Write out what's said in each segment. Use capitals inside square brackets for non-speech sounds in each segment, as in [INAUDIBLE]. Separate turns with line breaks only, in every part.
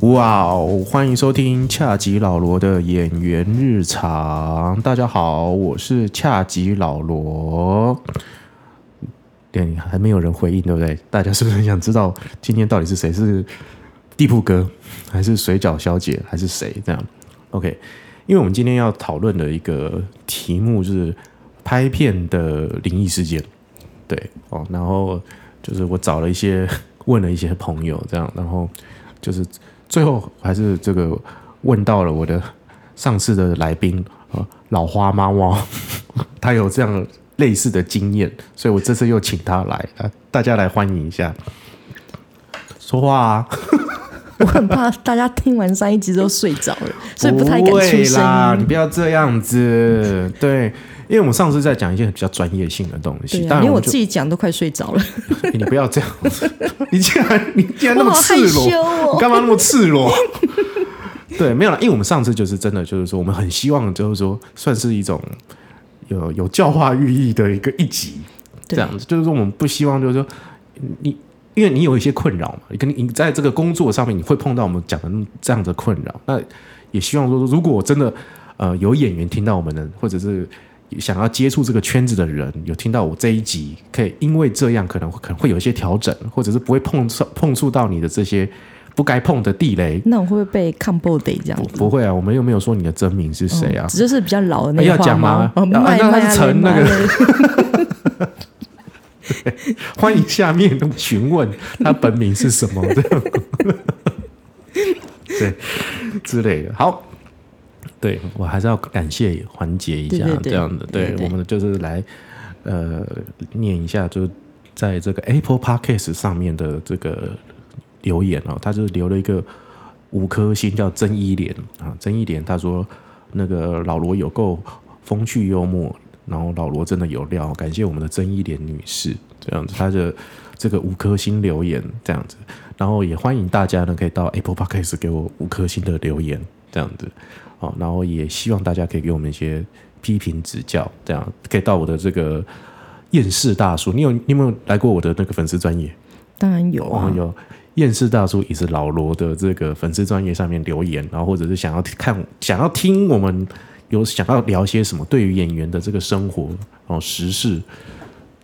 哇哦！欢迎收听恰吉老罗的演员日常。大家好，我是恰吉老罗。对，还没有人回应，对不对？大家是不是很想知道今天到底是谁？是地铺哥，还是水饺小姐，还是谁？这样？OK，因为我们今天要讨论的一个题目就是拍片的灵异事件。对哦，然后就是我找了一些问了一些朋友，这样，然后就是最后还是这个问到了我的上次的来宾啊，老花猫猫，[LAUGHS] 他有这样类似的经验，所以我这次又请他来，大家来欢迎一下，说话啊。[LAUGHS]
我很怕大家听完上一集之后睡着了，所以不太敢
不
出
声啦，你。不要这样子，对，因为我们上次在讲一些比较专业性的东西，
对啊，连我自己讲都快睡着了，
欸 [LAUGHS] 你不要这样子，你竟然你竟然那么赤裸，
哦
你干嘛那么赤裸？对，没有啦，因为我们上次就是真的就是说，我们很希望就是说，算是一种有有教化寓意的一个一集，这
对
样子，就是说我们不希望就是说你。因为你有一些困扰嘛，你跟你在这个工作上面你会碰到我们讲的这样的困扰，那也希望说，如果真的呃有演员听到我们的，或者是想要接触这个圈子的人，有听到我这一集，可以因为这样可能可能会有一些调整，或者是不会碰触碰触到你的这些不该碰的地雷。
那我会不会被 combo day 这样。
不
子？
不会啊，我们又没有说你的真名是谁啊。
哦，只就是比较老的那
哎要
个
讲吗？
哦，
啊那他是陈那个
个，[LAUGHS]
欢迎下面询问他本名是什么这样，对之类的。好，对我还是要感谢环节一下这样的，
对。
我们就是来呃念一下，就是在这个 Apple Podcast 上面的这个留言哦，他就留了一个五颗星，叫曾一莲。啊，曾一莲他说那个老罗有够风趣幽默，然后老罗真的有料，感谢我们的曾一莲女士，这样子，她的这个五颗星留言这样子，然后也欢迎大家呢可以到 Apple Podcast 给我五颗星的留言这样子，好，然后也希望大家可以给我们一些批评指教，这样可以到我的这个厌世大叔，你有你有没有来过我的那个粉丝专业？
当然有啊，
哦有。厌世大叔也是老罗的这个粉丝专业上面留言，然后或者是想要看想要听我们有想要聊些什么对于演员的这个生活哦时事。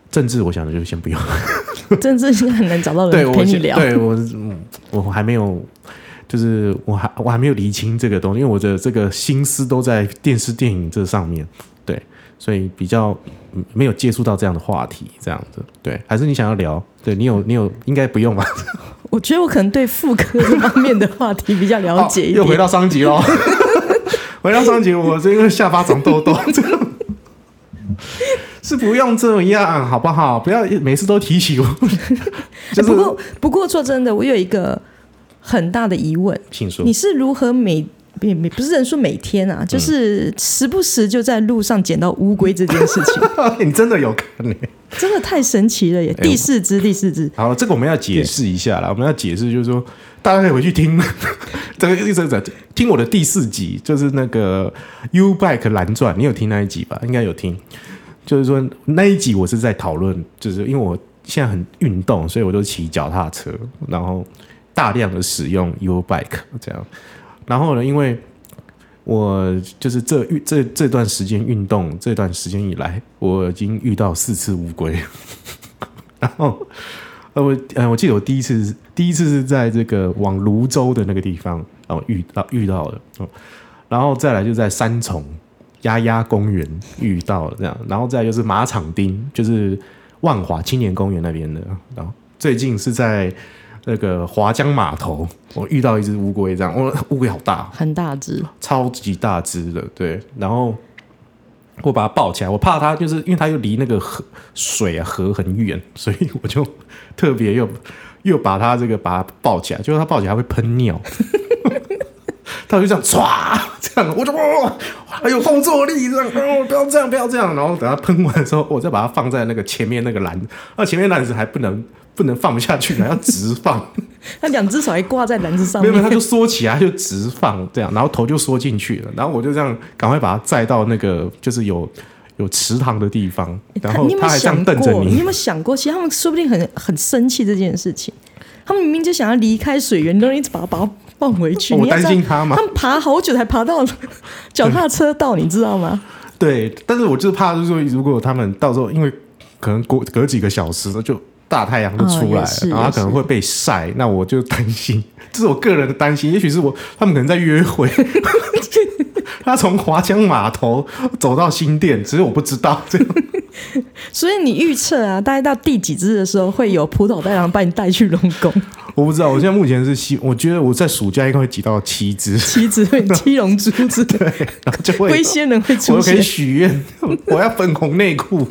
政治，我想的就先不用。[LAUGHS] [LAUGHS]
政治现在很难找到人陪你聊。
对我，嗯我还没有，就是我还我还没有理清这个东西，因为我的这个心思都在电视电影这上面，对，所以比较嗯没有接触到这样的话题，这样子，对，还是你想要聊？对你有你有应该不用吧？[LAUGHS]
我觉得我可能对妇科这方面的话题比较了解一点。
哦又回到商集喽。回到上集，我是因为下巴长痘痘，这 [LAUGHS] 样 [LAUGHS] 是不用这样，好不好？不要每次都提起我。[LAUGHS] 就是
哎不过不过说真的，我有一个很大的疑问，
请说。
你，是如何每每每不是人说每天啊，就是时不时就在路上捡到乌龟这件事情，
你真的有看呢、
真的太神奇了耶！
哎
第四支，第四支，
好，这个我们要解释一下啦。我们要解释，就是说，大家可以回去听 [LAUGHS] 这个这个听我的第四集，就是那个 U Bike 蓝钻，你有听那一集吧？应该有听。就是说那一集我是在讨论，就是因为我现在很运动，所以我就骑脚踏车，然后大量的使用 U Bike 这样。然后呢，因为我就是这这这段时间运动这段时间以来，我已经遇到四次乌龟，[LAUGHS] 然后呃我呃我记得我第一次第一次是在这个往泸州的那个地方然后遇到遇到了，然后再来就在三重鸭鸭公园遇到了这样，然后再就是马场町，就是万华青年公园那边的，然后最近是在那个华江码头，我遇到一只乌龟，这样，我，乌龟好大，
很大只，
超级大只的，对，然后我把它抱起来，我怕它就是因为它又离那个河水啊河很远，[LAUGHS] 所以我就特别又又把它这个把它抱起来，就是它抱起来会喷尿。[LAUGHS] 它就这样唰，这样我就哇，还有动作力，这样哦，不要这样，不要这样。然后等它喷完之后，我再把它放在那个前面那个篮，那前面篮子还不能不能放不下去，[LAUGHS] 还要直放。
他两只手还挂在篮子上面
没有没有，，它就缩起来，就直放这样，然后头就缩进去了，然后我就这样赶快把它载到那个就是有有池塘的地方，然后
你有没有
它还这样
想
瞪着
过？你
你
有没，有想过，其实他们说不定很很生气这件事情，他们明明就想要离开水源，都一直把它把它放回去。
我担心他嘛
他，们爬好久才爬到脚踏车道，你知道吗？
对，但是我就是怕，就是说如果他们到时候因为可能过隔几个小时就大太阳就出来了，
哦
然后他可能会被晒，那我就担心，[LAUGHS] 这是我个人的担心。也许是我他们可能在约会，[LAUGHS] 他从华江码头走到新店，只是我不知道这样。[LAUGHS]
所以你预测啊，大概到第几只的时候，会有葡萄太阳把你带去龙宫，
我不知道，我现在目前是希，我觉得我在暑假应该会挤到七只，
七只会七龙珠之类，
然后就会
龟仙人会
我
出
又可以
现。
许愿，我要粉红内裤。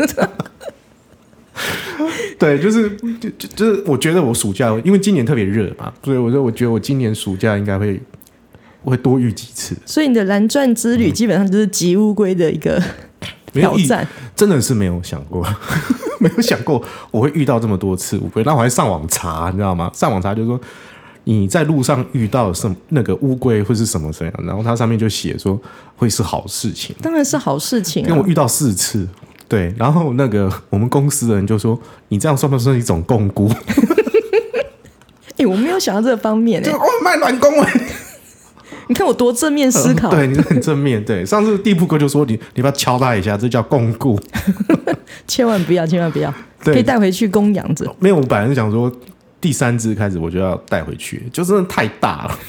[LAUGHS] 对，就是就就就是，我觉得我暑假，因为今年特别热嘛，所以我说我觉得我今年暑假应该会会多遇几次。
所以你的蓝钻之旅基本上就是集乌龟的一个 [LAUGHS] 挑战。
真的是没有想过，[LAUGHS] 没有想过我会遇到这么多次乌龟。那我还上网查，你知道吗？上网查就是说你在路上遇到什么那个乌龟会是什么怎样，然后它上面就写说会是好事情。
当然是好事情啊
因为我！遇到四次，对，然后那个我们公司的人就说你这样算不算一种共估？[LAUGHS]
哎、我没有想到这个方面 [LAUGHS] 哎、
哦，卖卵公哎，[LAUGHS]
你看我多正面思考。
对，你是很正面。对，上次地铺哥就说你你不要敲他一下，这叫共估。
千万不要，千万不要，
对
可以带回去供养着。
没有，我本来是想说第三只开始我就要带回去，就真的太大了，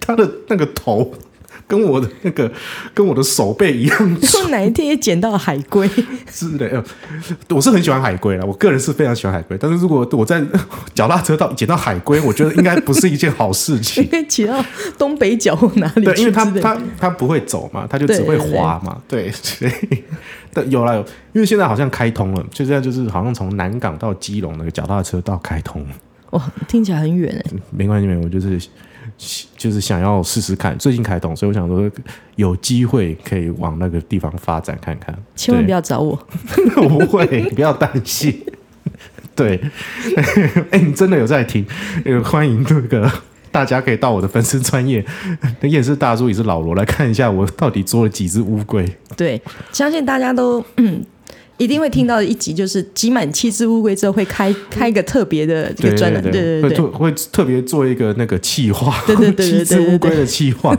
它的那个头跟我的那个 [LAUGHS] 跟我的手背一样
如果哪一天也捡到海龟，
之类的。我是很喜欢海龟啦，我个人是非常喜欢海龟，但是如果我在 [LAUGHS] 脚踏车道捡到海龟，我觉得应该不是一件好事情
应。[LAUGHS] 该骑到东北角或哪里
对，因为它它它不会走嘛，它就只会滑嘛。对，所以但有了，有因为现在好像开通了，就现在就是好像从南港到基隆那个脚踏车道开通了。
哇，听起来很远哎。
没关系，没关系，我就是就是想要试试看，最近开通，所以我想说有机会可以往那个地方发展看看。
千万不要找我，
我 [LAUGHS] 不会，你不要担心。对，[LAUGHS] 哎、你真的有在听？呃，欢迎那个大家可以到我的粉丝专业，[LAUGHS] 那也是大叔也是老罗来看一下我到底捉了几只乌龟。
对，相信大家都嗯。一定会听到一集，就是集满七只乌龟之后会开开一个特别的这个专栏，对对对
会做会特别做一个那个企划，
对对对对对。[LAUGHS]
七只乌龟的企划，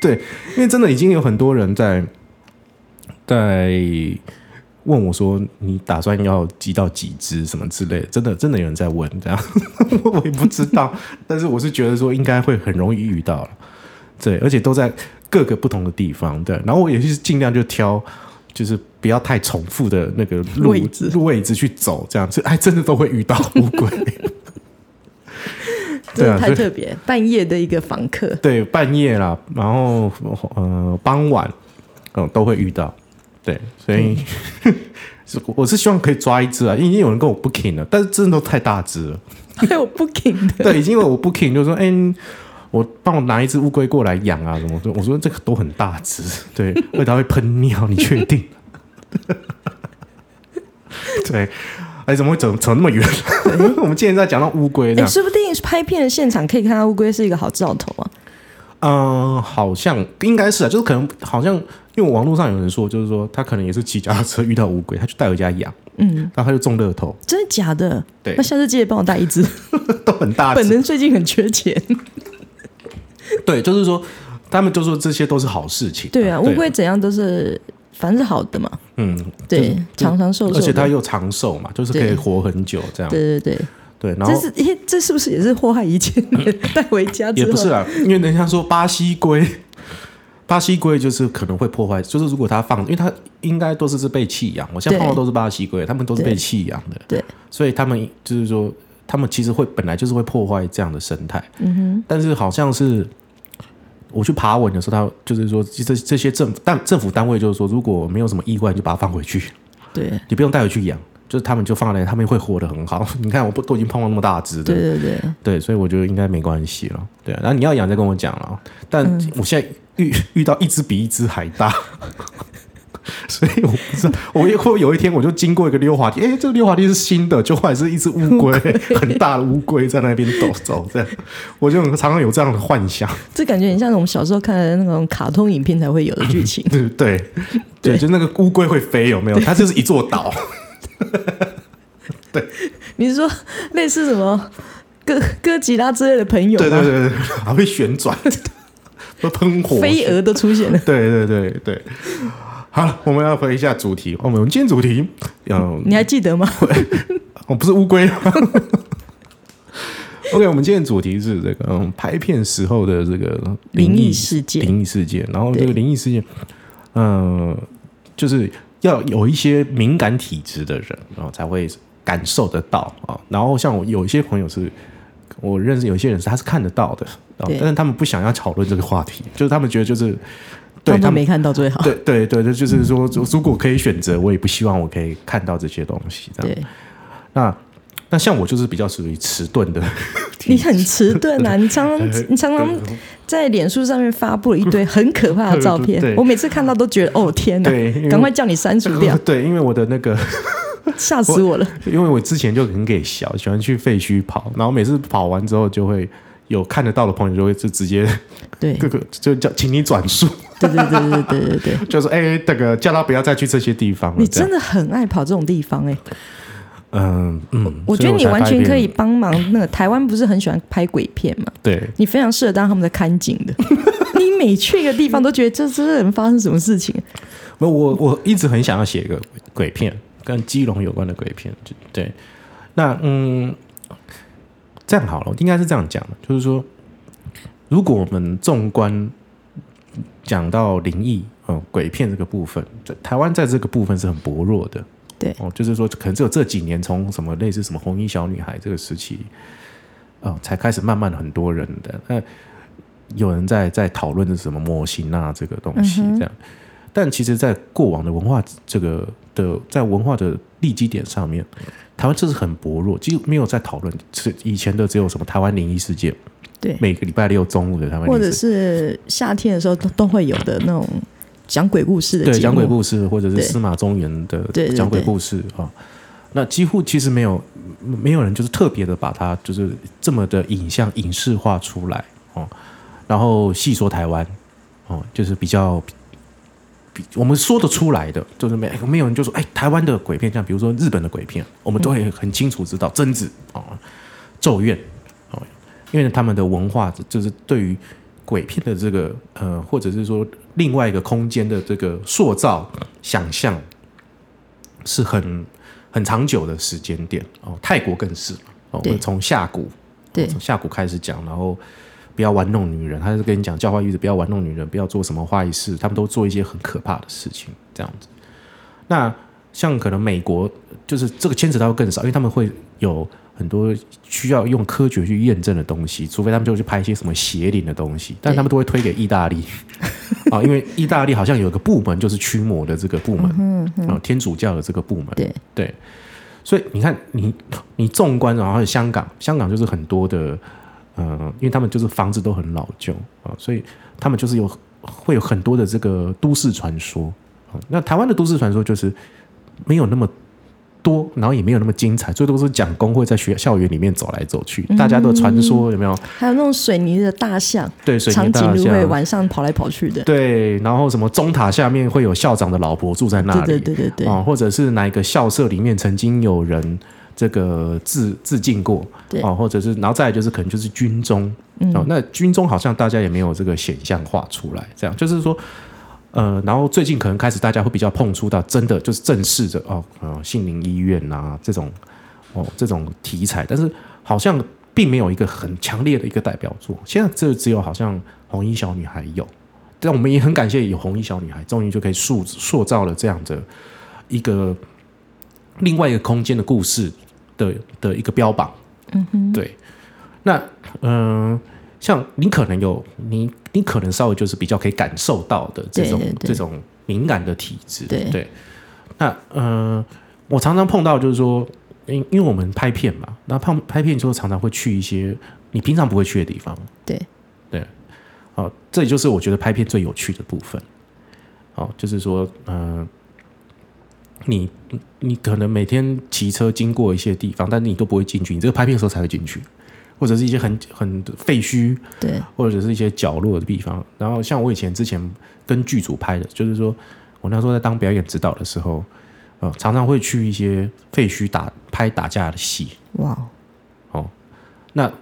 对，因为真的已经有很多人在在问我说，你打算要集到几只什么之类的，真的真的有人在问这样，[LAUGHS] 我也不知道，但是我是觉得说应该会很容易遇到了，对，而且都在各个不同的地方，对，然后我也是尽量就挑。就是不要太重复的那个路
位置
位置去走，这样子，[LAUGHS] 哎真的都会遇到乌龟。[LAUGHS]
真的
对啊
太特别。半夜的一个房客，
对，半夜啦，然后呃傍晚，嗯、都会遇到。对，所以、[LAUGHS] 是我是希望可以抓一只啊，因为已经有人跟我 booking 了，但是真的都太大只了。
还有 booking 的，
对，已经有我 booking 就说，哎、我帮我拿一只乌龟过来养啊，什么？我说这个都很大只，对，而且它会喷尿，你确定？[LAUGHS] 对，哎，怎么会走走那么远？[LAUGHS] 我们今天在讲到乌龟这
哎，
样，
说不定拍片的现场可以看到乌龟是一个好兆头啊。
嗯、好像应该是啊，就是可能好像，因为网络上有人说，就是说他可能也是骑脚踏车遇到乌龟，他就带回家养，
嗯，
然后他就中乐透，
真的假的？
对
那下次记得帮我带一只。[LAUGHS]
都很大。
本人最近很缺钱。[LAUGHS]
对，就是说他们就说这些都是好事情。
对啊，乌龟怎样都是，反正是好的嘛。
嗯，
对，长长寿寿。
而且它又长寿嘛，就是可以活很久这样。
对对对，
对，然后
这是诶，这是不是也是祸害一切人 [LAUGHS] 带回家？
也不是啊，因为人家说巴西龟，[LAUGHS] 巴西龟就是可能会破坏，就是如果它放，因为它应该都是是被弃养，我现在
对
碰到都是巴西龟，他们都是被
对
弃养的，
对，
所以他们就是说，他们其实会本来就是会破坏这样的生态，嗯哼，但是好像是。我去爬文的时候，他就是说，这这些政府但政府单位就是说，如果没有什么意外，你就把它放回去，
对
你不用带回去养，就是他们就放在那，他们会活得很好。你看，我不都已经碰到那么大只的，
对对对，
对，所以我觉得应该没关系了。对、啊，然后你要养再跟我讲了。但
嗯
我现在遇遇到一只比一只还大，[LAUGHS] 所以我不知道，我也会有一天我就经过一个溜滑梯，哎，这个溜滑梯是新的，就后来是一只乌龟，[LAUGHS] 很大的乌龟在那边走走，这样，我就常常有这样的幻想。
这感觉很像我们小时候看的那种卡通影片才会有的剧情。[LAUGHS]
对对对，就那个乌龟会飞，有没有？它就是一座岛。对，
你是说类似什么哥哥吉拉之类的朋友？
对对对对，还会旋转，会喷火，
飞蛾都出现了。
对对对对，好了，我们要回一下主题。我们今天主题，嗯，
你还记得吗？
我 [LAUGHS] 不是乌龟。[LAUGHS] OK，我们今天主题是这个嗯，拍片时候的这个
灵异事件，
灵异事件。然后这个灵异事件，嗯，就是要有一些敏感体质的人，然后才会。感受得到啊，然后像我有一些朋友是，我认识有些人是他是看得到的，但是他们不想要讨论这个话题，就是他们觉得就是
对他们没看到最好，
对对对，这就是说如果可以选择，我也不希望我可以看到这些东西。对，那那像我就是比较属于迟钝的，[LAUGHS]
你很迟钝啊，[LAUGHS] 你常常你常常在脸书上面发布了一堆很可怕的照片，我每次看到都觉得哦天哪，赶快叫你删除掉。[LAUGHS]
对，因为我的那个。
吓死我了！
因为我之前就很给小，喜欢去废墟跑，然后每次跑完之后，就会有看得到的朋友就会就直接
对 [LAUGHS]
各个就叫请你转述，
对对对对对对对，[LAUGHS]
就是哎，这个叫他不要再去这些地方。
你真的很爱跑这种地方哎，
嗯嗯，
我觉得你完全可以帮忙。那个台湾不是很喜欢拍鬼片嘛？
对，
你非常适合当他们的看景的。[LAUGHS] 你每去一个地方都觉得这这人发生什么事情？
我我我一直很想要写一个鬼片。跟基隆有关的鬼片，对，那嗯，这样好了，应该是这样讲的，就是说，如果我们纵观讲到灵异呃鬼片这个部分，台湾在这个部分是很薄弱的，
对，
哦，就是说，可能只有这几年从什么类似什么红衣小女孩这个时期，哦，才开始慢慢很多人的，那有人在在讨论的什么模型啊这个东西这样。但其实，在过往的文化这个的在文化的立基点上面，台湾这是很薄弱，几乎没有在讨论。是以前的只有什么台湾灵异事件，
对，
每个礼拜六中午的台湾，
或者是夏天的时候都都会有的那种讲鬼故事的，
对，讲鬼故事，或者是司马中原的讲鬼故事啊。那几乎其实没有没有人就是特别的把它就是这么的影像影视化出来哦，然后细说台湾哦，就是比较。我们说得出来的，就是没没有人就说，哎，台湾的鬼片，像比如说日本的鬼片，我们都会很清楚知道贞子啊、咒怨啊，因为他们的文化就是对于鬼片的这个呃，或者是说另外一个空间的这个塑造想象，是很很长久的时间点哦。泰国更是哦，从下古
对
从下古开始讲，然后。不要玩弄女人，他是跟你讲教化玉子，不要玩弄女人，不要做什么坏事，他们都做一些很可怕的事情，这样子。那像可能美国就是这个牵扯到更少，因为他们会有很多需要用科学去验证的东西，除非他们就去拍一些什么邪灵的东西，但他们都会推给意大利啊，[LAUGHS] 因为意大利好像有一个部门就是驱魔的这个部门，啊，天主教的这个部门，
对
对，所以你看你你纵观然后香港，香港就是很多的。嗯，因为他们就是房子都很老旧啊，所以他们就是有会有很多的这个都市传说啊。那台湾的都市传说就是没有那么多，然后也没有那么精彩，最多是讲工会在学校园里面走来走去，大家的传说有没有？
还有那种水泥的大象，
对，水泥大象
会晚上跑来跑去的。
对，然后什么中塔下面会有校长的老婆住在那里，
对对对对
啊，或者是哪一个校舍里面曾经有人。这个致致敬过，
啊，
或者是，然后再来就是可能就是军中，哦，那军中好像大家也没有这个显像化出来，这样就是说，呃，然后最近可能开始大家会比较碰触到真的就是正式的哦，呃，杏林医院呐这种哦这种题材，但是好像并没有一个很强烈的一个代表作。现在这只有好像红衣小女孩有，但我们也很感谢有红衣小女孩，终于就可以塑塑造了这样的一个。另外一个空间的故事的的一个标榜，
嗯哼，
对，那嗯，像你可能有你你可能稍微就是比较可以感受到的这种这种敏感的体质，对，那嗯，我常常碰到就是说，因因为我们拍片嘛，那拍拍片之后常常会去一些你平常不会去的地方，
对。
对，好，这也就是我觉得拍片最有趣的部分，哦，就是说，嗯，你你可能每天骑车经过一些地方，但是你都不会进去，你这个拍片的时候才会进去，或者是一些很很废墟，
对，
或者是一些角落的地方。然后像我以前之前跟剧组拍的，就是说我那时候在当表演指导的时候，呃，常常会去一些废墟打拍打架的戏。哇，哦，那。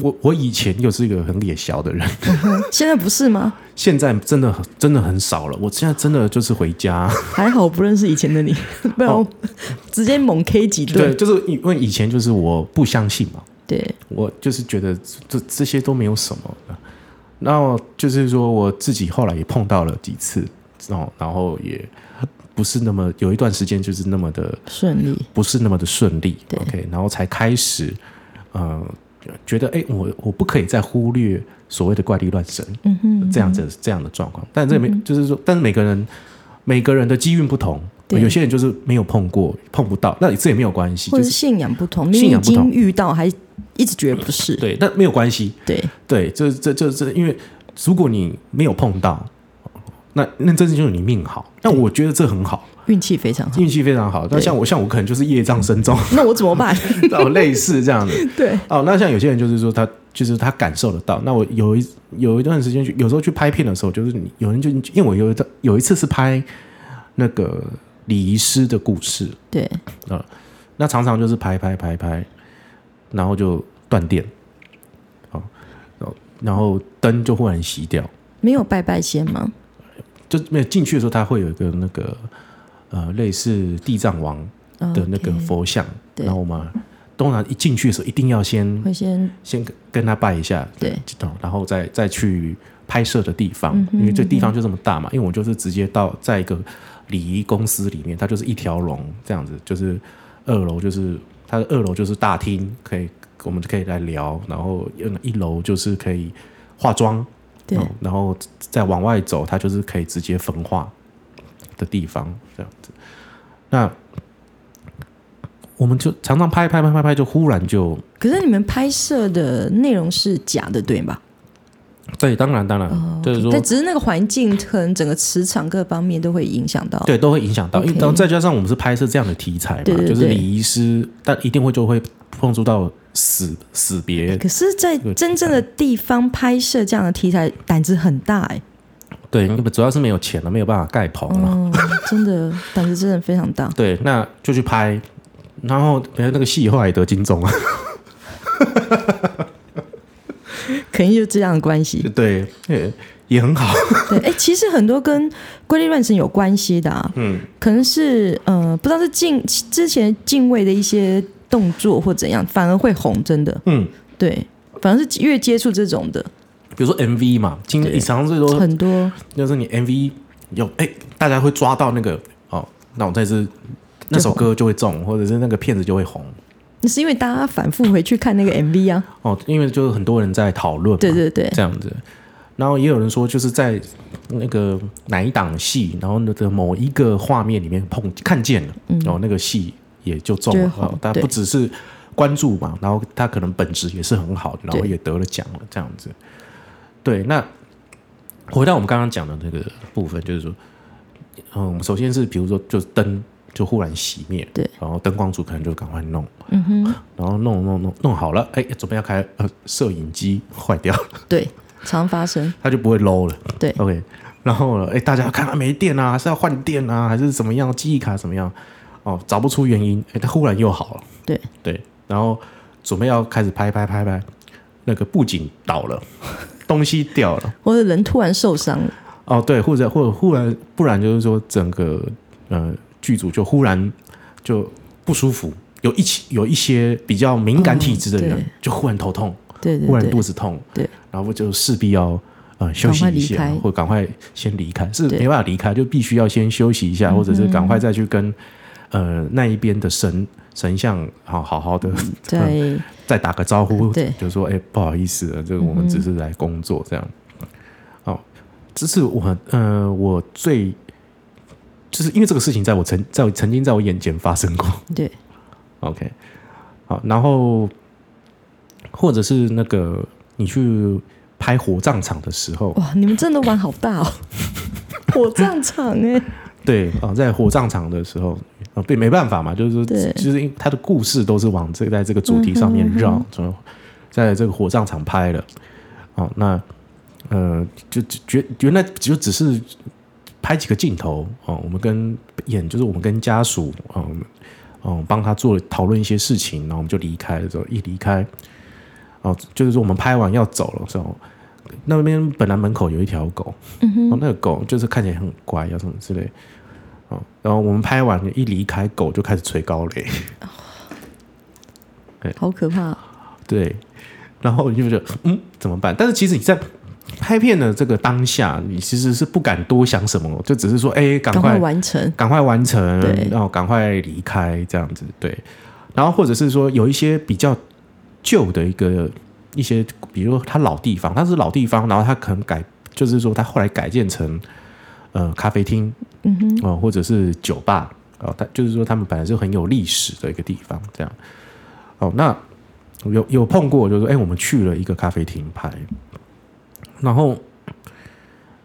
我我以前又是一个很野小的人，[LAUGHS]
现在不是吗？
现在真的真的很少了。我现在真的就是回家，
还好不认识以前的你，[LAUGHS] 不然直接猛 K 几
顿。对，就是因为以前就是我不相信嘛，
对
我就是觉得这这些都没有什么。然后就是说我自己后来也碰到了几次，然后然后也不是那么有一段时间就是那么的
顺利，
不是那么的顺利。OK，然后才开始呃。觉得哎，我我不可以再忽略所谓的怪力乱神，嗯哼，这样子这样的状况。但这没就是说，但是每个人每个人的机运不同，有些人就是没有碰过，碰不到，那这也没有关系。
或者信仰不同，信仰不同，遇到还一直觉得不是，
对，那没有关系。
对
对，这这这这，因为如果你没有碰到，那那真是就是你命好。那我觉得这很好。
运气非常好，
运气非常好。那像我，像我可能就是业障深重。
那我怎么办？[LAUGHS]
哦，类似这样的。[LAUGHS]
对。
哦，那像有些人就是说，他就是他感受得到。那我有一有一段时间去，有时候去拍片的时候，就是你有人就因为我有一有一次是拍那个礼仪师的故事。
对。
啊，那常常就是拍拍拍拍，然后就断电。哦，然后灯就忽然熄掉。
没有拜拜先吗？
就没有进去的时候，他会有一个那个。呃，类似地藏王的那个佛像，然后嘛，当然一进去的时候，一定要先
会先
先跟他拜一下，
对，
然后再再去拍摄的地方，因为这地方就这么大嘛。因为我就是直接到在一个礼仪公司里面，它就是一条龙这样子，就是二楼就是它的二楼就是大厅，可以我们就可以来聊，然后一楼就是可以化妆，
对，
然后再往外走，它就是可以直接焚化。的地方这样子，那我们就常常拍拍拍拍拍，就忽然就。
可是你们拍摄的内容是假的，对吗？
对，当然当然，就是说，
只是那个环境可能整个磁场各方面都会影响到，
对，都会影响到。因为再加上我们是拍摄这样的题材嘛，就是礼仪师，但一定会就会碰触到死死别。
可是，在真正的地方拍摄这样的题材，胆子很大哎。
对，主要是没有钱了，没有办法盖棚了。
真的胆子真的非常大。
对，那就去拍，然后那个戏后来得金钟啊，[LAUGHS]
肯定就这样的关系。
对，也很好。[LAUGHS]
对，哎，其实很多跟规律乱神有关系的啊，嗯，可能是呃，不知道是敬之前敬畏的一些动作或怎样，反而会红，真的。嗯，对，反正是越接触这种的。
比如说 MV 嘛，经你常常最多
很多，
就是你 MV 有哎，大家会抓到那个哦，那我在这那首歌就会中，或者是那个片子就会红。
那是因为大家反复回去看那个 MV 啊。
哦，因为就是很多人在讨论，
对对对，
这样子。然后也有人说，就是在那个哪一档戏，然后那个某一个画面里面碰看见了，然后那个戏也就中了。但不只是关注嘛，然后他可能本质也是很好的，然后也得了奖了，这样子。对，那回到我们刚刚讲的那个部分，就是说，嗯，首先是比如说，就是灯就忽然熄灭，
对，
然后灯光组可能就赶快弄，嗯哼，然后弄弄弄弄好了，哎，准备要开，呃，摄影机坏掉了，
对，常发生，
它就不会 low 了，
对
，OK，然后呢，哎，大家看它没电啊，还是要换电啊，还是怎么样，记忆卡怎么样？哦，找不出原因，哎，它忽然又好了，
对
对，然后准备要开始拍拍拍拍，那个布景倒了。东西掉了，
或者人突然受伤了。
哦，对，或者或者忽然不然就是说整个呃剧组就忽然就不舒服，有一起有一些比较敏感体质的人就忽然头痛，
对，
忽然肚子痛，
对，
然后就势必要呃休息一下，或赶快先离开，是没办法离开，就必须要先休息一下，或者是赶快再去跟呃那一边的神神像好好好的 [LAUGHS]
对。
再打个招呼，
对，
就说哎，不好意思，这个我们只是来工作这样。哦，这是我呃，我最就是因为这个事情在我曾在曾经在我眼前发生过。
对
，OK，好，然后或者是那个你去拍火葬场的时候，
哇，你们真的玩好大哦！[LAUGHS] 火葬场哎，
对啊，在火葬场的时候啊，对，没办法嘛，就是说，其实他的故事都是往这在这个主题上面绕，从在这个火葬场拍的。哦，那呃，就觉原来就只是拍几个镜头哦，我们跟演就是我们跟家属嗯嗯帮他做讨论一些事情，然后我们就离开的时候一离开哦，就是说我们拍完要走了之后。那边本来门口有一条狗，哦，那个狗就是看起来很乖，啊什么之类，哦，然后我们拍完一离开，狗就开始吹高雷，[LAUGHS]
好可怕，
对，然后你就觉得嗯怎么办？但是其实你在拍片的这个当下，你其实是不敢多想什么，就只是说哎，赶快
完成，
赶快完成，然后赶快离开这样子，对，然后或者是说有一些比较旧的一个。一些，比如它老地方，它是老地方，然后它可能改，就是说它后来改建成呃咖啡厅，嗯哼，哦，或者是酒吧，哦，它就是说他们本来是很有历史的一个地方，这样，哦，那有有碰过，就是说，哎，我们去了一个咖啡厅拍，然后，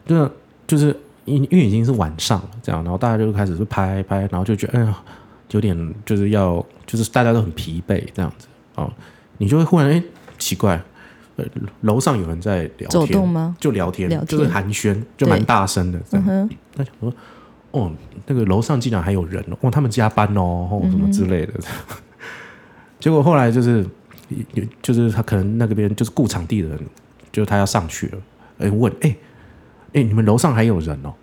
就就是因因为已经是晚上了，这样，然后大家就开始是拍拍，然后就觉得，哎呀，有点就是要，就是大家都很疲惫这样子，哦，你就会忽然哎。奇怪，呃，楼上有人在聊天，
走动吗？
就聊天，就是寒暄，就蛮大声的。嗯哼，那想说，哦，那个楼上竟然还有人哦，他们加班哦，或什么之类的。[LAUGHS] 结果后来就是，有就是他可能那个边就是雇场地的人，就他要上去了，哎，问，哎，哎，你们楼上还有人哦？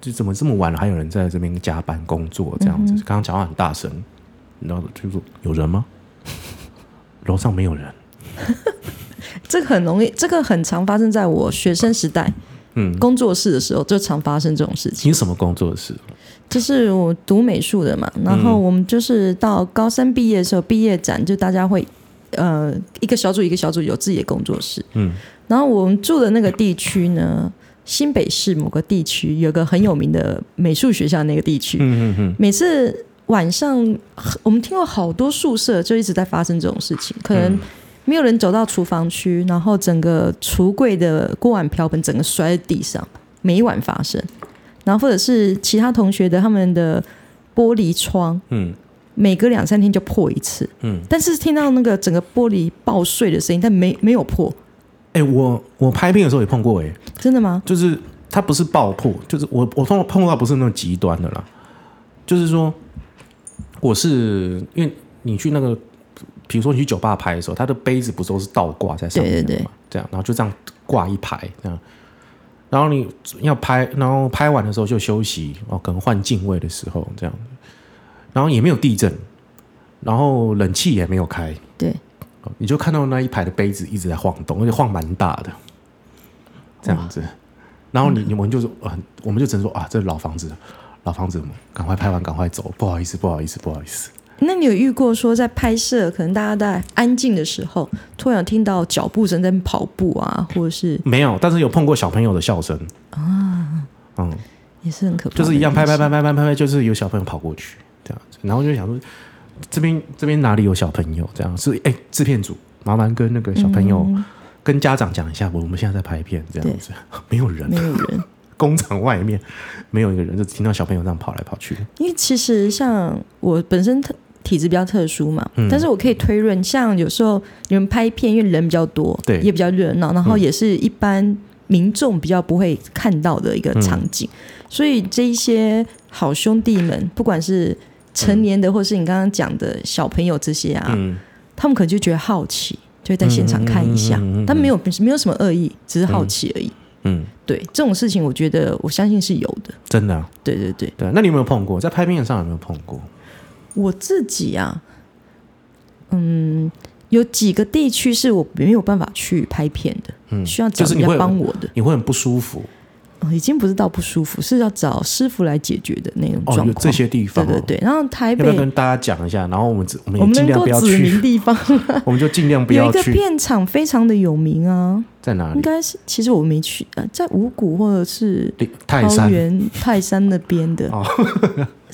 就怎么这么晚了还有人在这边加班工作这样子？刚刚讲话很大声，然后就说有人吗？[LAUGHS] 楼上没有人。[LAUGHS]
这个很容易，这个很常发生在我学生时代，嗯，工作室的时候就常发生这种事情。
你什么工作室？
就是我读美术的嘛，然后我们就是到高三毕业的时候，毕业展就大家会呃一个小组一个小组有自己的工作室，嗯，然后我们住的那个地区呢，新北市某个地区有个很有名的美术学校，那个地区，嗯嗯嗯，每次晚上我们听过好多宿舍就一直在发生这种事情，可能。没有人走到厨房区，然后整个橱柜的锅碗瓢盆整个摔在地上，每一晚发生。然后或者是其他同学的他们的玻璃窗，嗯，每隔两三天就破一次，嗯。但是听到那个整个玻璃爆碎的声音，但没没有破。
哎，我我拍片的时候也碰过，哎，
真的吗？
就是它不是爆破，就是我我碰碰到不是那种极端的啦，就是说我是因为你去那个。比如说你去酒吧拍的时候，他的杯子不都是倒挂在上面的嘛？这样，然后就这样挂一排这样，然后你要拍，然后拍完的时候就休息哦，可能换镜位的时候这样，然后也没有地震，然后冷气也没有开，
对，
你就看到那一排的杯子一直在晃动，而且晃蛮大的，这样子，然后你你们就是啊，我们就只能说啊，这老房子，老房子，赶快拍完赶快走，不好意思，不好意思，不好意思。
那你有遇过说在拍摄，可能大家在安静的时候，突然听到脚步声在跑步啊，或者是
没有，但是有碰过小朋友的笑声
啊，嗯，也是很可怕，
就是一样拍拍拍拍拍拍拍，就是有小朋友跑过去这样子，然后就想说这边这边哪里有小朋友？这样是哎，制片组麻烦跟那个小朋友跟家长讲一下，我我们现在在拍片这样子，没有人，
没有人。
工厂外面没有一个人，就听到小朋友这样跑来跑去。
因为其实像我本身特体质比较特殊嘛，但是我可以推论，像有时候你们拍片，因为人比较多，
对，
也比较热闹，然后也是一般民众比较不会看到的一个场景，所以这一些好兄弟们，不管是成年的，或是你刚刚讲的小朋友这些啊，他们可能就觉得好奇，就会在现场看一下，但没有没有什么恶意，只是好奇而已。嗯，对，这种事情我觉得我相信是有的，
真的。
对对对。
对，那你有没有碰过？在拍片上有没有碰过？
我自己啊，嗯，有几个地区是我没有办法去拍片的，嗯，需要找人家帮我的，
你会很不舒服。
已经不是到不舒服，是要找师傅来解决的那种状况。
这些地方，
对对对。然后台北，
要跟大家讲一下，然后我们我们尽量不要去
地方，[LAUGHS]
我们就尽量不要
去。有一个片场非常的有名啊，
在哪里？
应该是，其实我没去呃，在五谷或者是
泰山
泰山那边的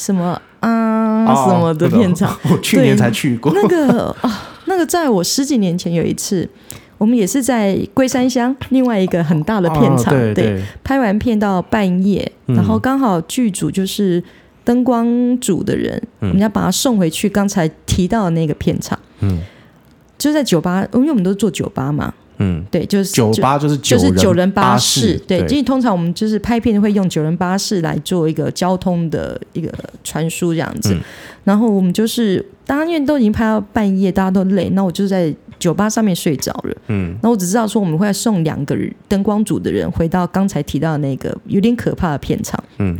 什么啊什么的片场，
我去年才去过。
那个啊，那个在我十几年前有一次。我们也是在龟山乡另外一个很大的片场，
对对，
拍完片到半夜，然后刚好剧组就是灯光组的人，我们要把他送回去刚才提到的那个片场，嗯，就在酒吧，因为我们都是做酒吧嘛。嗯，对，就是
酒吧，就是
就是九人
巴
士，对，因为通常我们就是拍片会用九人巴士来做一个交通的一个传输这样子。然后我们就是当然因为都已经拍到半夜，大家都累，那我就在酒吧上面睡着了。嗯，那我只知道说我们会送两个人灯光组的人回到刚才提到的那个有点可怕的片场。嗯，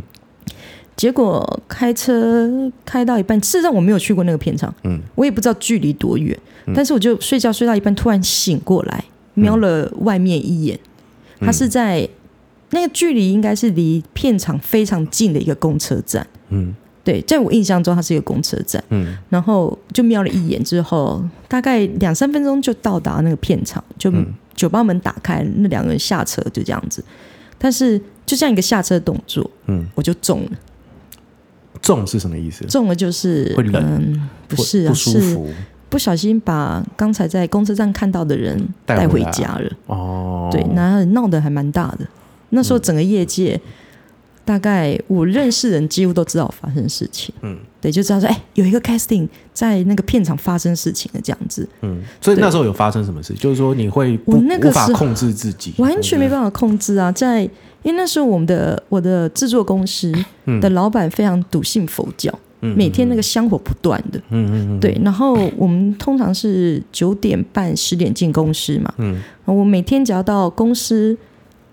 结果开车开到一半，事实上我没有去过那个片场，嗯，我也不知道距离多远，但是我就睡觉睡到一半，突然醒过来。瞄了外面一眼，他是在那个距离应该是离片场非常近的一个公车站。嗯，对，在我印象中，它是一个公车站。嗯，然后就瞄了一眼之后，大概两三分钟就到达那个片场，就酒吧门打开，那两个人下车就这样子。但是就像一个下车动作，嗯，我就中了。
中是什么意思？
中了就是
会冷，
不是
不舒服。
不小心把刚才在公车站看到的人带回家了。哦，对，那闹得还蛮大的。那时候整个业界，大概我认识人几乎都知道发生事情。嗯，对，就知道说，哎，有一个 casting 在那个片场发生事情的这样子。
嗯，所以那时候有发生什么事？就是说你会我那个无法控制自己，
完全没办法控制啊！在因为那时候我们的我的制作公司的老板非常笃信佛教。每天那个香火不断的，嗯嗯嗯，对，然后我们通常是九点半十点进公司嘛，嗯，我每天只要到公司，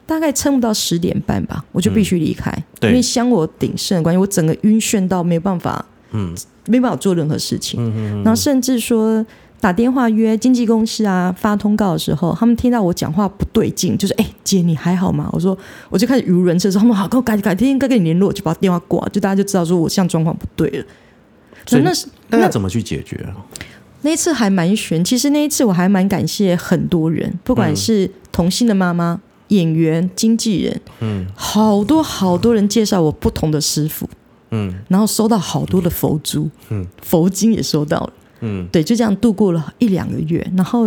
大概撑不到十点半吧，我就必须离开，因为香火鼎盛的关系，我整个晕眩到没有办法，嗯，没办法做任何事情，嗯嗯，然后甚至说。打电话约经纪公司啊，发通告的时候，他们听到我讲话不对劲，就是哎姐你还好吗？我说我就开始语无伦次，说他们好，跟我改改天该跟你联络，就把电话挂，就大家就知道说我现在状况不对了。
所以那是那怎么去解决啊？
那一次还蛮悬，其实那一次我还蛮感谢很多人，不管是童星的妈妈、演员、经纪人，嗯，好多好多人介绍我不同的师傅，嗯，然后收到好多的佛珠，嗯，佛经也收到了。嗯，对，就这样度过了一两个月，然后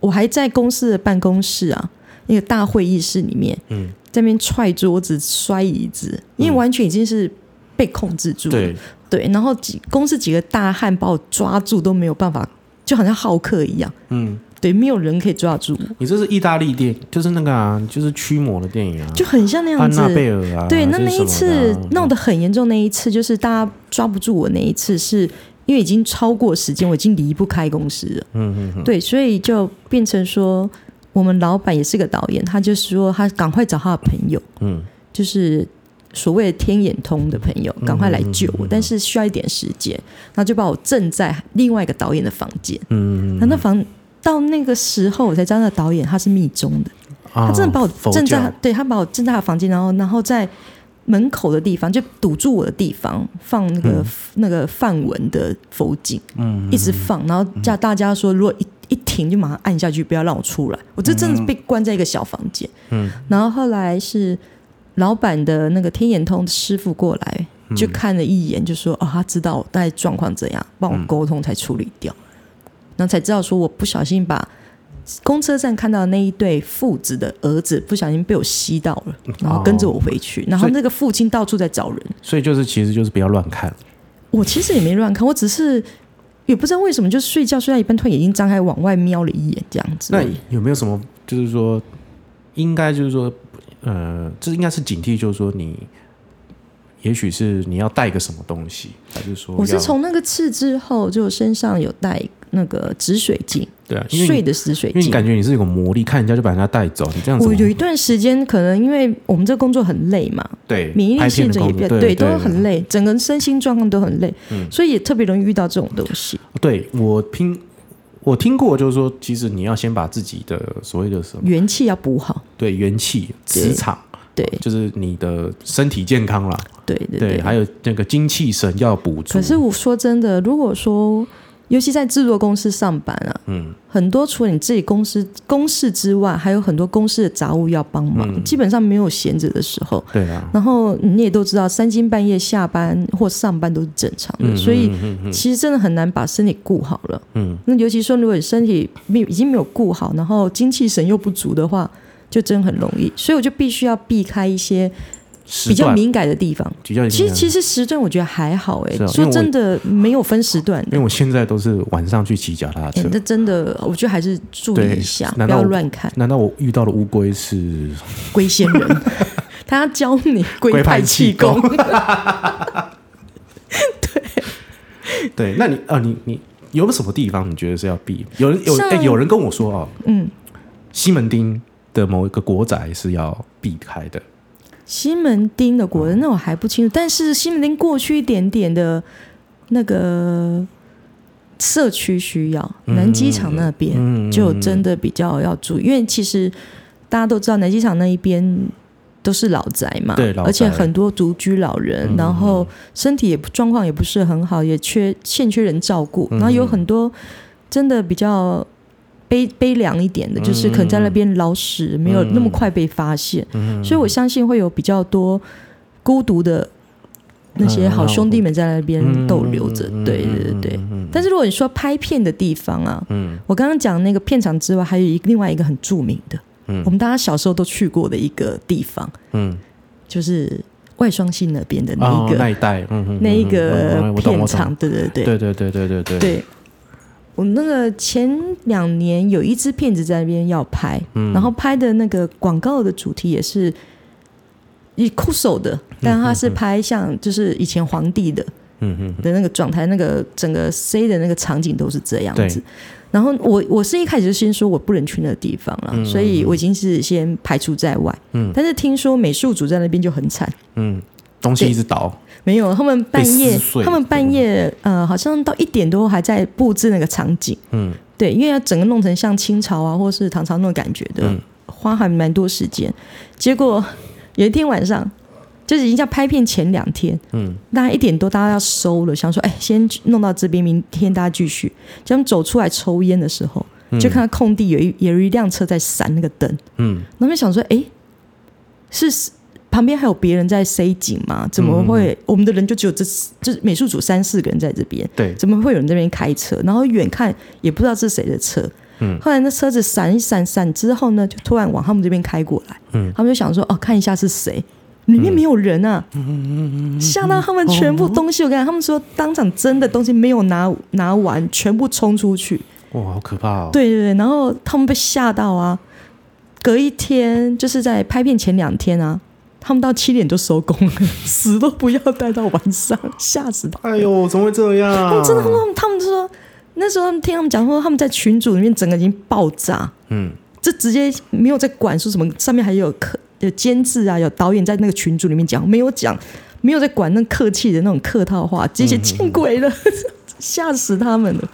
我还在公司的办公室啊，那个大会议室里面，嗯，在那边踹桌子、摔椅子，因为完全已经是被控制住了。对，对，然后几公司几个大汉把我抓住都没有办法，就好像好客一样。嗯，对，没有人可以抓住
你。这是意大利电，就是那个啊，就是驱魔的电影啊，
就很像那样子。
安娜贝尔啊，
对，那那一次闹得很严重，那一次就是大家抓不住我，那一次是。因为已经超过时间，我已经离不开公司了。嗯嗯嗯对，所以就变成说，我们老板也是个导演，他就说他赶快找他的朋友，嗯，就是所谓的天眼通的朋友，赶快来救我，但是需要一点时间，那就把我镇在另外一个导演的房间。嗯嗯那那房到那个时候，我才知道那导演他是密宗的，他真的把我镇在，对他把我镇在他房间，然后然后在。门口的地方就堵住我的地方，放那个那个范文的佛经，嗯，一直放，然后叫大家说，如果一一停就马上按下去，不要让我出来。我这真的被关在一个小房间，嗯，然后后来是老板的那个天眼通师傅过来，就看了一眼，就说哦，他知道大概状况怎样，帮我沟通才处理掉，然后才知道说我不小心把。公车站看到那一对父子的儿子不小心被我吸到了，然后跟着我回去，然后那个父亲到处在找人，
所以就是其实就是不要乱看。
我其实也没乱看，我只是也不知道为什么，就是睡觉睡到一半，突然眼睛张开往外瞄了一眼，这样子。
那有没有什么就是说，应该就是说，呃，这应该是警惕，就是说你也许是你要带个什么东西，还是说
我是从那个刺之后就身上有带。那个止水镜，
对啊，
睡的死水镜，
因为感觉你是有魔力，看人家就把人家带走，你这样子。
我有一段时间，可能因为我们这工作很累嘛，
对，
免疫力性质也比较对，都很累，整个身心状况都很累，嗯，所以也特别容易遇到这种东西。
对我听我听过，就是说，其实你要先把自己的所谓的什么
元气要补好，
对，元气磁场，
对，
就是你的身体健康了，
对对对，
还有那个精气神要补足。
可是我说真的，如果说。尤其在制作公司上班啊，嗯，很多除了你自己公司公事之外，还有很多公司的杂物要帮忙，基本上没有闲着的时候。
对啊。
然后你也都知道，三更半夜下班或上班都是正常的，所以其实真的很难把身体顾好了。嗯。那尤其说，如果你身体没有已经没有顾好，然后精气神又不足的话，就真很容易。所以我就必须要避开一些。比较敏感的地方，其实其实时段我觉得还好哎，说真的没有分时段，
因为我现在都是晚上去骑脚踏车，
这真的我觉得还是注意一下，不要乱看。
难道我遇到的乌龟是
龟仙人？[LAUGHS] 他要教你龟派气功？[LAUGHS] 对
对，那你啊，你你有什么地方你觉得是要避？有人有哎，有人跟我说啊，嗯，西门町的某一个国宅是要避开的。
西门町的国人，那我还不清楚。但是西门町过去一点点的那个社区需要，南机场那边就真的比较要注意，因为其实大家都知道南机场那一边都是老宅嘛，
对，
而且很多独居老人，然后身体也状况也不是很好，也缺欠缺人照顾，然后有很多真的比较。悲悲凉一点的就是可能在那边老死没有那么快被发现。所以我相信会有比较多孤独的那些好兄弟们在那边逗留着。对对对但是如果你说拍片的地方啊嗯。我刚刚讲那个片场之外还有一另外一个很著名的我们大家小时候都去过的一个地方就是外双性那边的那一个
那一
个片场对对对
对对对对对对
我那个前两年有一支片子在那边要拍，然后拍的那个广告的主题也是以酷手的，但它是拍像就是以前皇帝的，嗯嗯的那个状态，那个整个 C 的那个场景都是这样子。然后我我是一开始就先说我不能去那个地方了，所以我已经是先排除在外。嗯，但是听说美术组在那边就很惨，
嗯，东西一直倒。
没有，他们半夜，他们半夜，呃，好像到一点多还在布置那个场景。嗯，对，因为要整个弄成像清朝啊，或是唐朝那种感觉的，花还蛮多时间。结果有一天晚上，就是已经在拍片前两天，嗯，大概一点多，大家要收了，想说，哎，先弄到这边，明天大家继续。他们走出来抽烟的时候，就看到空地有一有一辆车在闪那个灯，嗯，他们想说，哎，是。旁边还有别人在塞景吗？怎么会？我们的人就只有这，就是美术组三四个人在这边。
对，
怎么会有人这边开车？然后远看也不知道是谁的车。嗯，后来那车子闪一闪闪之后呢，就突然往他们这边开过来。嗯，他们就想说：“哦，看一下是谁？里面没有人啊！”嗯嗯嗯吓到他们全部东西，我看他们说当场真的东西没有拿拿完，全部冲出去。
哇，好可怕哦！
对对对，然后他们被吓到啊！隔一天就是在拍片前两天啊。他们到七点就收工了，[LAUGHS] 死都不要待到晚上，吓死他！
哎呦，怎么会这样？
他们真的，他们他们说那时候听他们讲说，他们在群组里面整个已经爆炸，嗯，这直接没有在管说什么，上面还有客有监制啊，有导演在那个群组里面讲，没有讲，没有在管那客气的那种客套话，这些见鬼了，[LAUGHS] 吓死他们了，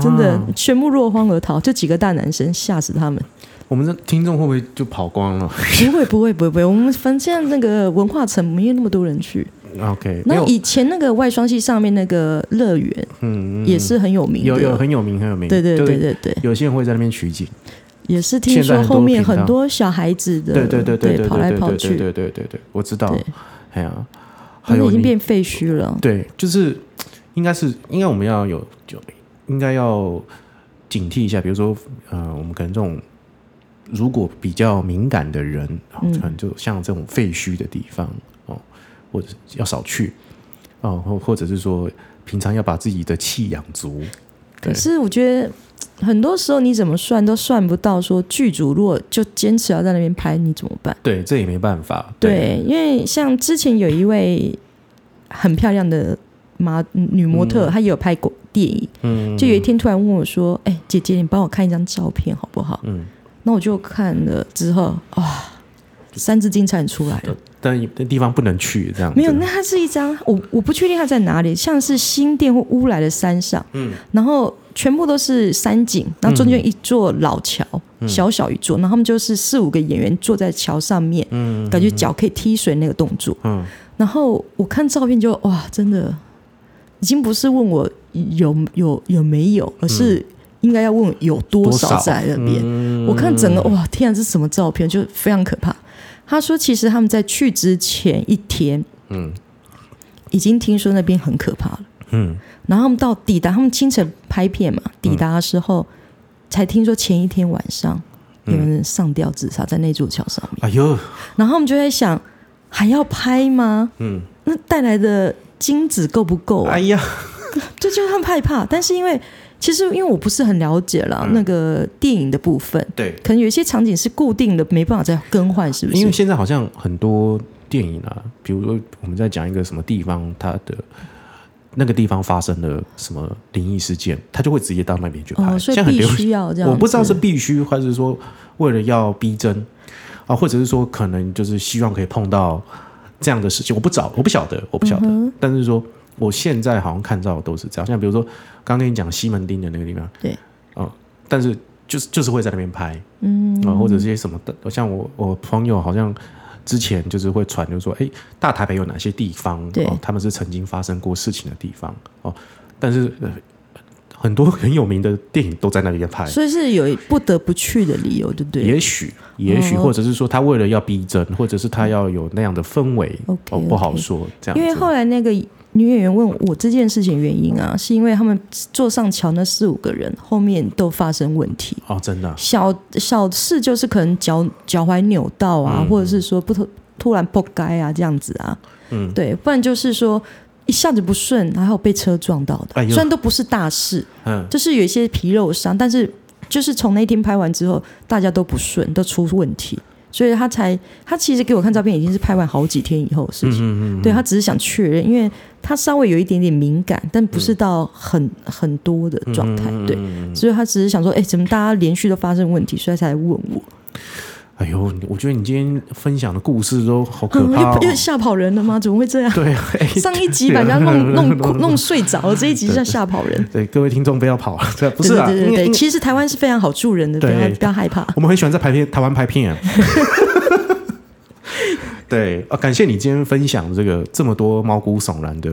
真的全部落荒而逃，就几个大男生吓死他们。
我们的听众会不会就跑光了？
不会，不会，不会，不会。我们反正那个文化城没有那么多人去。
OK。
那以前那个外双溪上面那个乐园，嗯，也是很有名，
有有很有名，很有名。
对对对对对。
有些人会在那边取景，
也是听说后面很多小孩子的，
对对对对，
跑来跑去，
对对对对，我知道。哎呀，
还有已经变废墟了。
对，就是应该是应该我们要有就应该要警惕一下，比如说呃，我们可能这种。如果比较敏感的人，可能就像这种废墟的地方哦，或者要少去哦，或或者是说平常要把自己的气养足。
可是我觉得很多时候你怎么算都算不到，说剧组如果就坚持要在那边拍，你怎么办？
对，这也没办法。
对，因为像之前有一位很漂亮的模女模特，她也有拍过电影。嗯，就有一天突然问我说：“哎，姐姐，你帮我看一张照片好不好？”嗯。那我就看了之后，哇，三只金蝉出来了，
但那地方不能去，这样
没有。那它是一张，我我不确定它在哪里，像是新店或乌来的山上，嗯，然后全部都是山景，然后中间一座老桥，小小一座，然后他们就是四五个演员坐在桥上面，嗯，感觉脚可以踢水那个动作，嗯，然后我看照片就哇，真的已经不是问我有有有没有，而是应该要问有多少在那边。我看整个哇，天啊，这是什么照片？就非常可怕。他说，其实他们在去之前一天，嗯，已经听说那边很可怕了，嗯，然后他们到抵达，他们清晨拍片嘛，抵达的时候才听说前一天晚上有人上吊自杀在那座桥上面。哎呦，然后我们就在想，还要拍吗？嗯，那带来的金子够不够？哎呀，[LAUGHS] 这就他们害怕，但是因为。其实，因为我不是很了解了那个电影的部分，
对，
可能有一些场景是固定的，没办法再更换，是不是？
因为现在好像很多电影啊，比如说我们在讲一个什么地方，它的那个地方发生了什么灵异事件，他就会直接到那边去拍，
所以必须要 [LAUGHS] 这样。
我不知道是必须，还是说为了要逼真啊，或者是说可能就是希望可以碰到这样的事情，我不找，我不晓得，我不晓得，但是说。我现在好像看到都是这样，像比如说刚跟你讲西门町的那个地方，
对，
嗯，但是就是就是会在那边拍，嗯，啊，或者这些什么的，像我我朋友好像之前就是会传，就说，哎，大台北有哪些地方，
对，
他们是曾经发生过事情的地方，哦，但是很多 [LAUGHS] 很有名的电影都在那边拍，
所以是有不得不去的理由，对不对？
也许，也许，或者是说他为了要逼真，或者是他要有那样的氛围，哦，不好说，这样，
因为后来那个。女演员问我这件事情原因啊，是因为他们坐上桥那四五个人后面都发生问题。
哦，真的
小小事就是可能脚脚踝扭到啊，或者是说不突突然扑街啊这样子啊，嗯，对，不然就是说一下子不顺，还有被车撞到的，虽然都不是大事，嗯，就是有一些皮肉伤，但是就是从那天拍完之后，大家都不顺，都出问题。所以他才，他其实给我看照片已经是拍完好几天以后的事情。对他只是想确认，因为他稍微有一点点敏感，但不是到很很多的状态。对，所以他只是想说，哎，怎么大家连续都发生问题，所以才来问我。
哎呦，我觉得你今天分享的故事都好可怕，[LAUGHS]
又吓跑人了吗？怎么会这样？[LAUGHS]
对，
上一集把人家弄弄弄睡着了，这一集像吓跑人。[LAUGHS]
对，各位听众不要跑了，这不是啊。
对对对，其实台湾是非常好住人的，不要不要害怕。
我们很喜欢在拍片，台湾拍片。对啊，感谢你今天分享这个这么多毛骨悚然的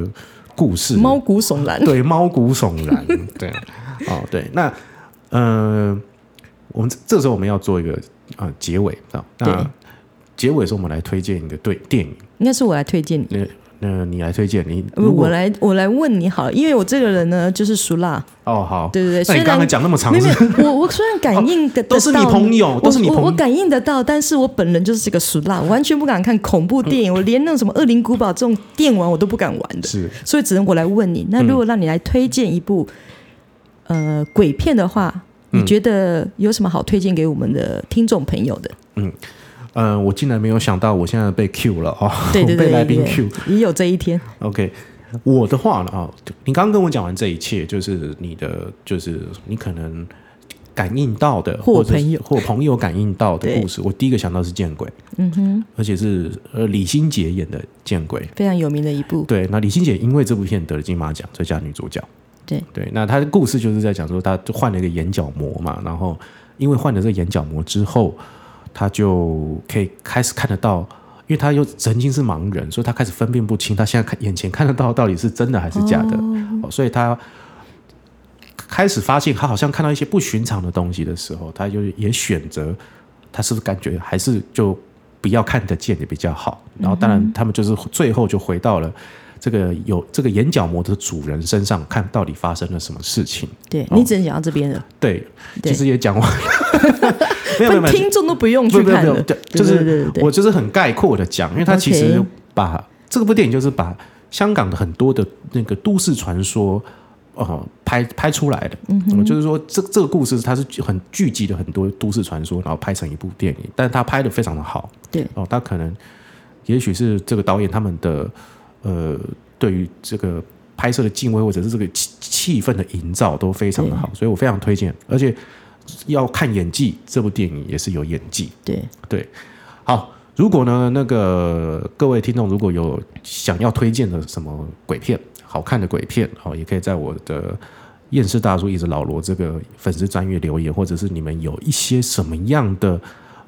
故事。
毛骨悚然，
对，毛骨悚然。对，哦，对，那呃，我们这时候我们要做一个。啊，结尾啊，那结尾是我们来推荐一个对电影，
应该是我来推荐你，
那那你来推荐你，
我来我来问你好了，因为我这个人呢就是熟辣。
哦，好，
对对对，
所以刚才讲那么长，
我我虽然感应的
都是你朋友，都是你
我我感应得到，但是我本人就是这个熟辣，完全不敢看恐怖电影，我连那种什么恶灵古堡这种电玩我都不敢玩的，
是，
所以只能我来问你，那如果让你来推荐一部呃鬼片的话。你觉得有什么好推荐给我们的听众朋友的？
嗯，呃，我竟然没有想到，我现在被 Q 了哦，
对对对，
被来宾 Q，
也有这一天。
OK，我的话呢啊，你刚刚跟我讲完这一切，就是你的，就是你可能感应到的，或
朋友。
或朋友感应到的故事，我第一个想到是见鬼，嗯哼，而且是呃李心洁演的见鬼，
非常有名的一部。
对，那李心洁因为这部片得了金马奖最佳女主角。
对。
对，那他的故事就是在讲说，他就换了一个眼角膜嘛，然后因为换了这个眼角膜之后，他就可以开始看得到，因为他又曾经是盲人，所以他开始分辨不清，他现在看眼前看得到到底是真的还是假的，所以他开始发现他好像看到一些不寻常的东西的时候，他就也选择，他是不是感觉还是就不要看得见的比较好，然后当然他们就是最后就回到了。这个有这个眼角膜的主人身上，看到底发生了什么事情？
对你只能讲到这边了。
对，其实也讲完，[LAUGHS] 没有没有，
听众都不用去看了。
对，就是我就是很概括的讲，因为他其实把这部电影就是把香港的很多的那个都市传说，呃，拍拍出来的。嗯就是说这这个故事它是很聚集的很多都市传说，然后拍成一部电影，但是他拍的非常的好。
对
哦，他可能也许是这个导演他们的。呃，对于这个拍摄的敬畏或者是这个气气氛的营造都非常的好，所以我非常推荐。而且要看演技，这部电影也是有演技。
对
对，好，如果呢，那个各位听众如果有想要推荐的什么鬼片，好看的鬼片，哦，也可以在我的厌世大叔一直老罗这个粉丝专业留言，或者是你们有一些什么样的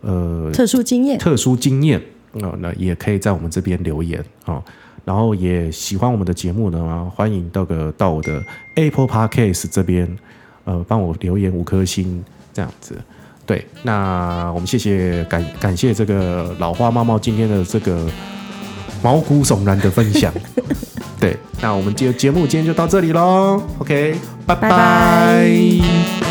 呃
特殊经验、
特殊经验哦，那也可以在我们这边留言哦。然后也喜欢我们的节目呢，欢迎到个到我的 Apple Podcast 这边，呃，帮我留言五颗星这样子。对，那我们谢谢感感谢这个老花猫猫今天的这个毛骨悚然的分享。[LAUGHS] 对，那我们节节目今天就到这里喽。OK，拜
拜拜